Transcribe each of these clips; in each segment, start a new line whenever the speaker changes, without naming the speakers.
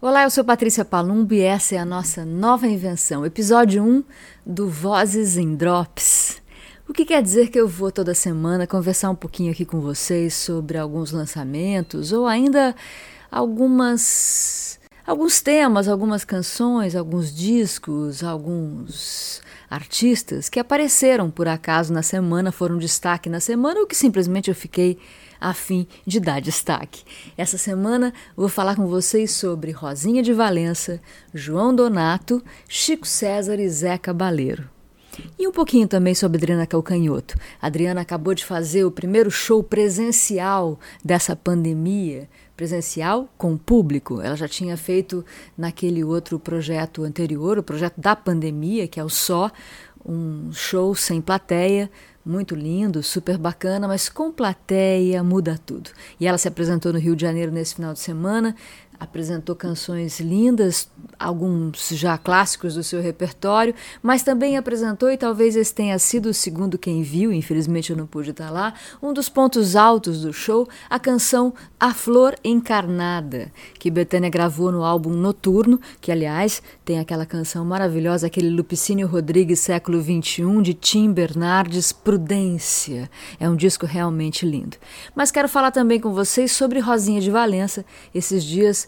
Olá, eu sou Patrícia Palumbo e essa é a nossa nova invenção, episódio 1 do Vozes em Drops. O que quer dizer que eu vou toda semana conversar um pouquinho aqui com vocês sobre alguns lançamentos ou ainda algumas alguns temas, algumas canções, alguns discos, alguns artistas que apareceram por acaso na semana, foram destaque na semana ou que simplesmente eu fiquei a fim de dar destaque. Essa semana vou falar com vocês sobre Rosinha de Valença, João Donato, Chico César e Zé Cabaleiro. E um pouquinho também sobre Adriana Calcanhoto. A Adriana acabou de fazer o primeiro show presencial dessa pandemia, presencial com público. Ela já tinha feito naquele outro projeto anterior, o projeto da pandemia, que é o Só, um show sem plateia, muito lindo, super bacana, mas com plateia muda tudo. E ela se apresentou no Rio de Janeiro nesse final de semana, apresentou canções lindas, alguns já clássicos do seu repertório, mas também apresentou, e talvez esse tenha sido, segundo quem viu, infelizmente eu não pude estar lá, um dos pontos altos do show, a canção A Flor Encarnada, que Betânia gravou no álbum Noturno, que aliás tem aquela canção maravilhosa, aquele Lupicínio Rodrigues século XXI, de Tim Bernardes, Prudência. É um disco realmente lindo. Mas quero falar também com vocês sobre Rosinha de Valença. Esses dias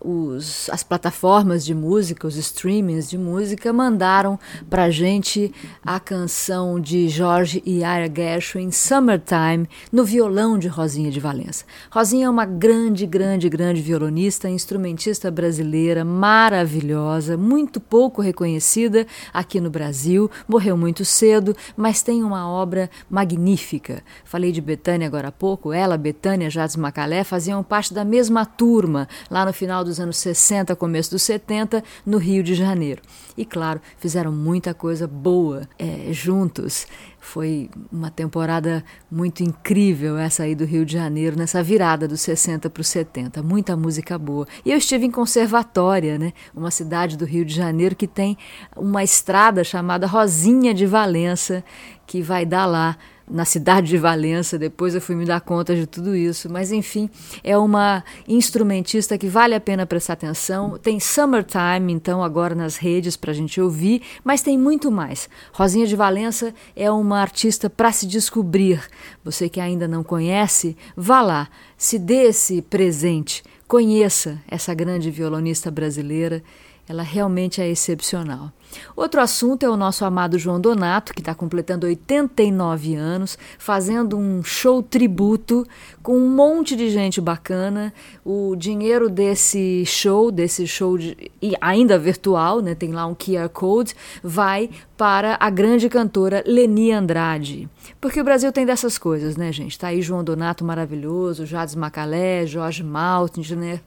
os, as plataformas de música, os streamings de música, mandaram pra gente a canção de Jorge e Ira Gershwin, Summertime, no violão de Rosinha de Valença. Rosinha é uma grande, grande, grande violonista, instrumentista brasileira, maravilhosa, muito pouco reconhecida aqui no Brasil, morreu muito cedo, mas tem uma obra magnífica. Falei de Betânia agora há pouco, ela, Betânia, Jades Macalé, faziam parte da mesma turma lá no final dos anos 60, começo dos 70, no Rio de Janeiro. E claro, fizeram muita coisa boa é, juntos. Foi uma temporada muito incrível essa aí do Rio de Janeiro, nessa virada dos 60 para os 70. Muita música boa. E eu estive em Conservatória, né? uma cidade do Rio de Janeiro que tem uma estrada chamada Rosinha de Valença, que vai dar lá na cidade de Valença, depois eu fui me dar conta de tudo isso, mas enfim, é uma instrumentista que vale a pena prestar atenção. Tem Summertime, então, agora nas redes para a gente ouvir, mas tem muito mais. Rosinha de Valença é uma artista para se descobrir. Você que ainda não conhece, vá lá, se dê esse presente, conheça essa grande violonista brasileira ela realmente é excepcional. Outro assunto é o nosso amado João Donato, que está completando 89 anos, fazendo um show tributo com um monte de gente bacana. O dinheiro desse show, desse show de, ainda virtual, né, tem lá um QR Code, vai para a grande cantora Leni Andrade. Porque o Brasil tem dessas coisas, né, gente? Tá aí João Donato maravilhoso, Jades Macalé, Jorge Maltner?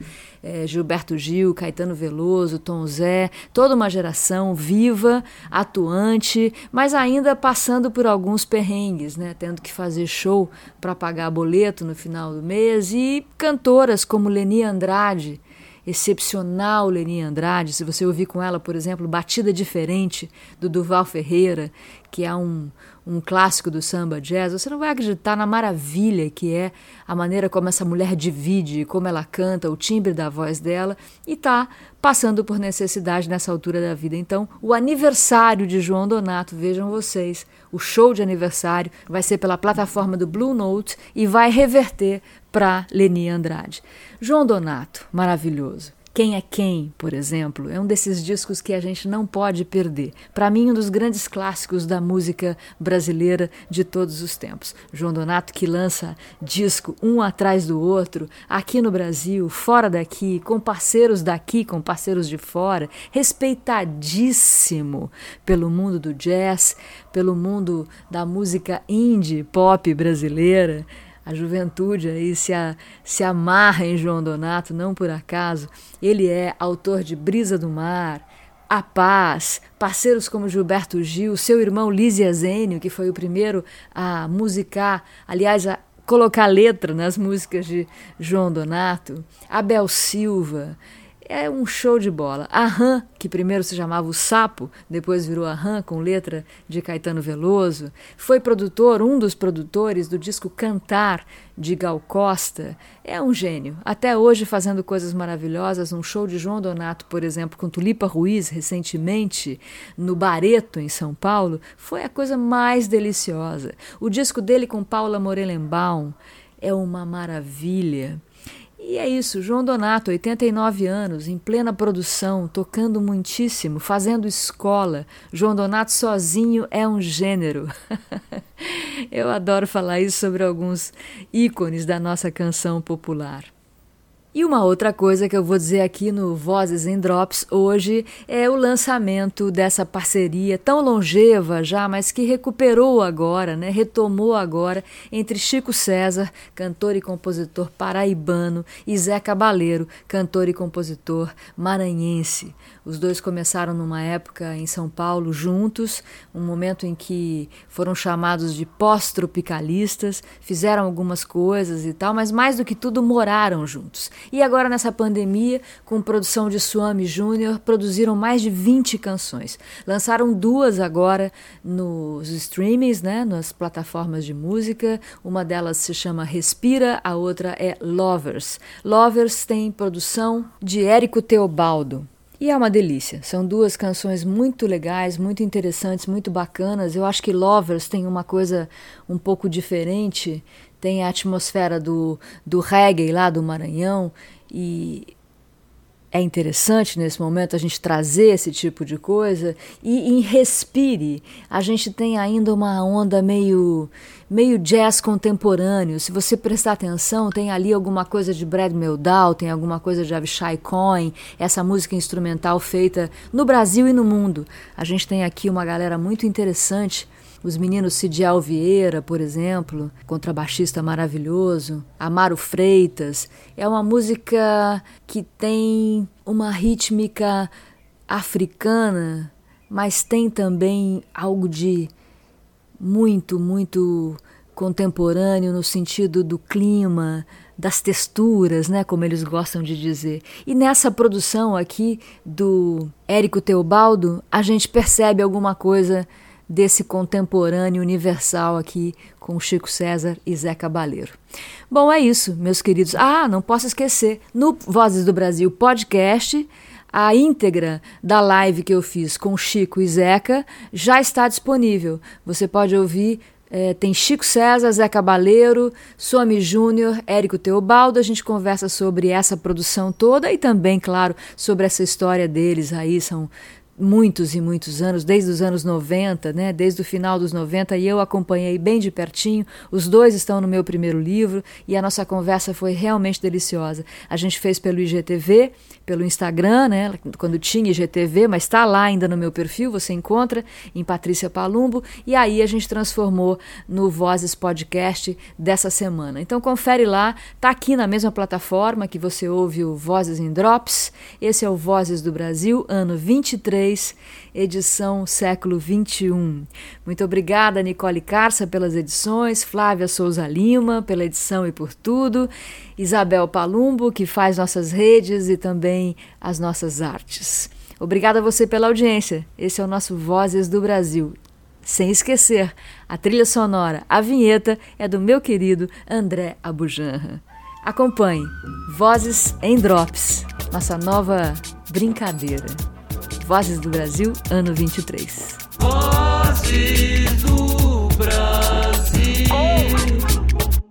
É, Gilberto Gil, Caetano Veloso, Tom Zé, toda uma geração viva, atuante, mas ainda passando por alguns perrengues, né? Tendo que fazer show para pagar boleto no final do mês e cantoras como Leni Andrade, excepcional Leni Andrade, se você ouvir com ela, por exemplo, Batida Diferente, do Duval Ferreira, que é um, um clássico do samba jazz, você não vai acreditar na maravilha que é a maneira como essa mulher divide, como ela canta, o timbre da voz dela, e está passando por necessidade nessa altura da vida. Então, o aniversário de João Donato, vejam vocês, o show de aniversário vai ser pela plataforma do Blue Note e vai reverter para Leni Andrade. João Donato, maravilhoso. Quem é Quem, por exemplo, é um desses discos que a gente não pode perder. Para mim, um dos grandes clássicos da música brasileira de todos os tempos. João Donato que lança disco um atrás do outro, aqui no Brasil, fora daqui, com parceiros daqui, com parceiros de fora, respeitadíssimo pelo mundo do jazz, pelo mundo da música indie pop brasileira a juventude aí se, a, se amarra em João Donato, não por acaso. Ele é autor de Brisa do Mar, A Paz, parceiros como Gilberto Gil, seu irmão Lísia Zênio, que foi o primeiro a musicar, aliás, a colocar letra nas músicas de João Donato, Abel Silva. É um show de bola. A Ram, que primeiro se chamava O Sapo, depois virou a Ram com letra de Caetano Veloso, foi produtor, um dos produtores do disco Cantar de Gal Costa. É um gênio. Até hoje fazendo coisas maravilhosas, um show de João Donato, por exemplo, com Tulipa Ruiz recentemente no Bareto em São Paulo, foi a coisa mais deliciosa. O disco dele com Paula Morelenbaum é uma maravilha. E é isso, João Donato, 89 anos, em plena produção, tocando muitíssimo, fazendo escola. João Donato sozinho é um gênero. Eu adoro falar isso sobre alguns ícones da nossa canção popular. E uma outra coisa que eu vou dizer aqui no Vozes em Drops hoje é o lançamento dessa parceria tão longeva já, mas que recuperou agora, né? retomou agora, entre Chico César, cantor e compositor paraibano, e Zé Cabaleiro, cantor e compositor maranhense. Os dois começaram numa época em São Paulo juntos, um momento em que foram chamados de pós-tropicalistas, fizeram algumas coisas e tal, mas mais do que tudo moraram juntos. E agora nessa pandemia, com produção de Suami Júnior, produziram mais de 20 canções. Lançaram duas agora nos streamings, né, nas plataformas de música. Uma delas se chama Respira, a outra é Lovers. Lovers tem produção de Érico Teobaldo. E é uma delícia. São duas canções muito legais, muito interessantes, muito bacanas. Eu acho que Lovers tem uma coisa um pouco diferente. Tem a atmosfera do, do reggae lá do Maranhão. E é interessante nesse momento a gente trazer esse tipo de coisa. E em Respire, a gente tem ainda uma onda meio meio jazz contemporâneo. Se você prestar atenção, tem ali alguma coisa de Brad Meldau, tem alguma coisa de Avishai Cohen, essa música instrumental feita no Brasil e no mundo. A gente tem aqui uma galera muito interessante. Os meninos Cidial Vieira, por exemplo, contrabaixista maravilhoso, Amaro Freitas. É uma música que tem uma rítmica africana, mas tem também algo de muito, muito contemporâneo no sentido do clima, das texturas, né, como eles gostam de dizer. E nessa produção aqui do Érico Teobaldo, a gente percebe alguma coisa desse contemporâneo universal aqui com Chico César e Zé Cabaleiro. Bom, é isso, meus queridos. Ah, não posso esquecer, no Vozes do Brasil podcast, a íntegra da live que eu fiz com Chico e Zeca já está disponível. Você pode ouvir. É, tem Chico César, Zé Cabaleiro, Somi Júnior, Érico Teobaldo. A gente conversa sobre essa produção toda e também, claro, sobre essa história deles aí. São muitos e muitos anos, desde os anos 90, né, desde o final dos 90, e eu acompanhei bem de pertinho. Os dois estão no meu primeiro livro e a nossa conversa foi realmente deliciosa. A gente fez pelo IGTV, pelo Instagram, né, quando tinha IGTV, mas está lá ainda no meu perfil, você encontra em Patrícia Palumbo, e aí a gente transformou no Vozes Podcast dessa semana. Então confere lá, tá aqui na mesma plataforma que você ouve o Vozes em Drops. Esse é o Vozes do Brasil, ano 23, edição século 21. Muito obrigada, Nicole Carça, pelas edições, Flávia Souza Lima, pela edição e por tudo. Isabel Palumbo, que faz nossas redes e também as nossas artes. Obrigada a você pela audiência. Esse é o nosso Vozes do Brasil. Sem esquecer, a trilha sonora, a vinheta é do meu querido André Abujanra. Acompanhe Vozes em Drops, nossa nova brincadeira. Vozes do Brasil, ano 23. Vozes do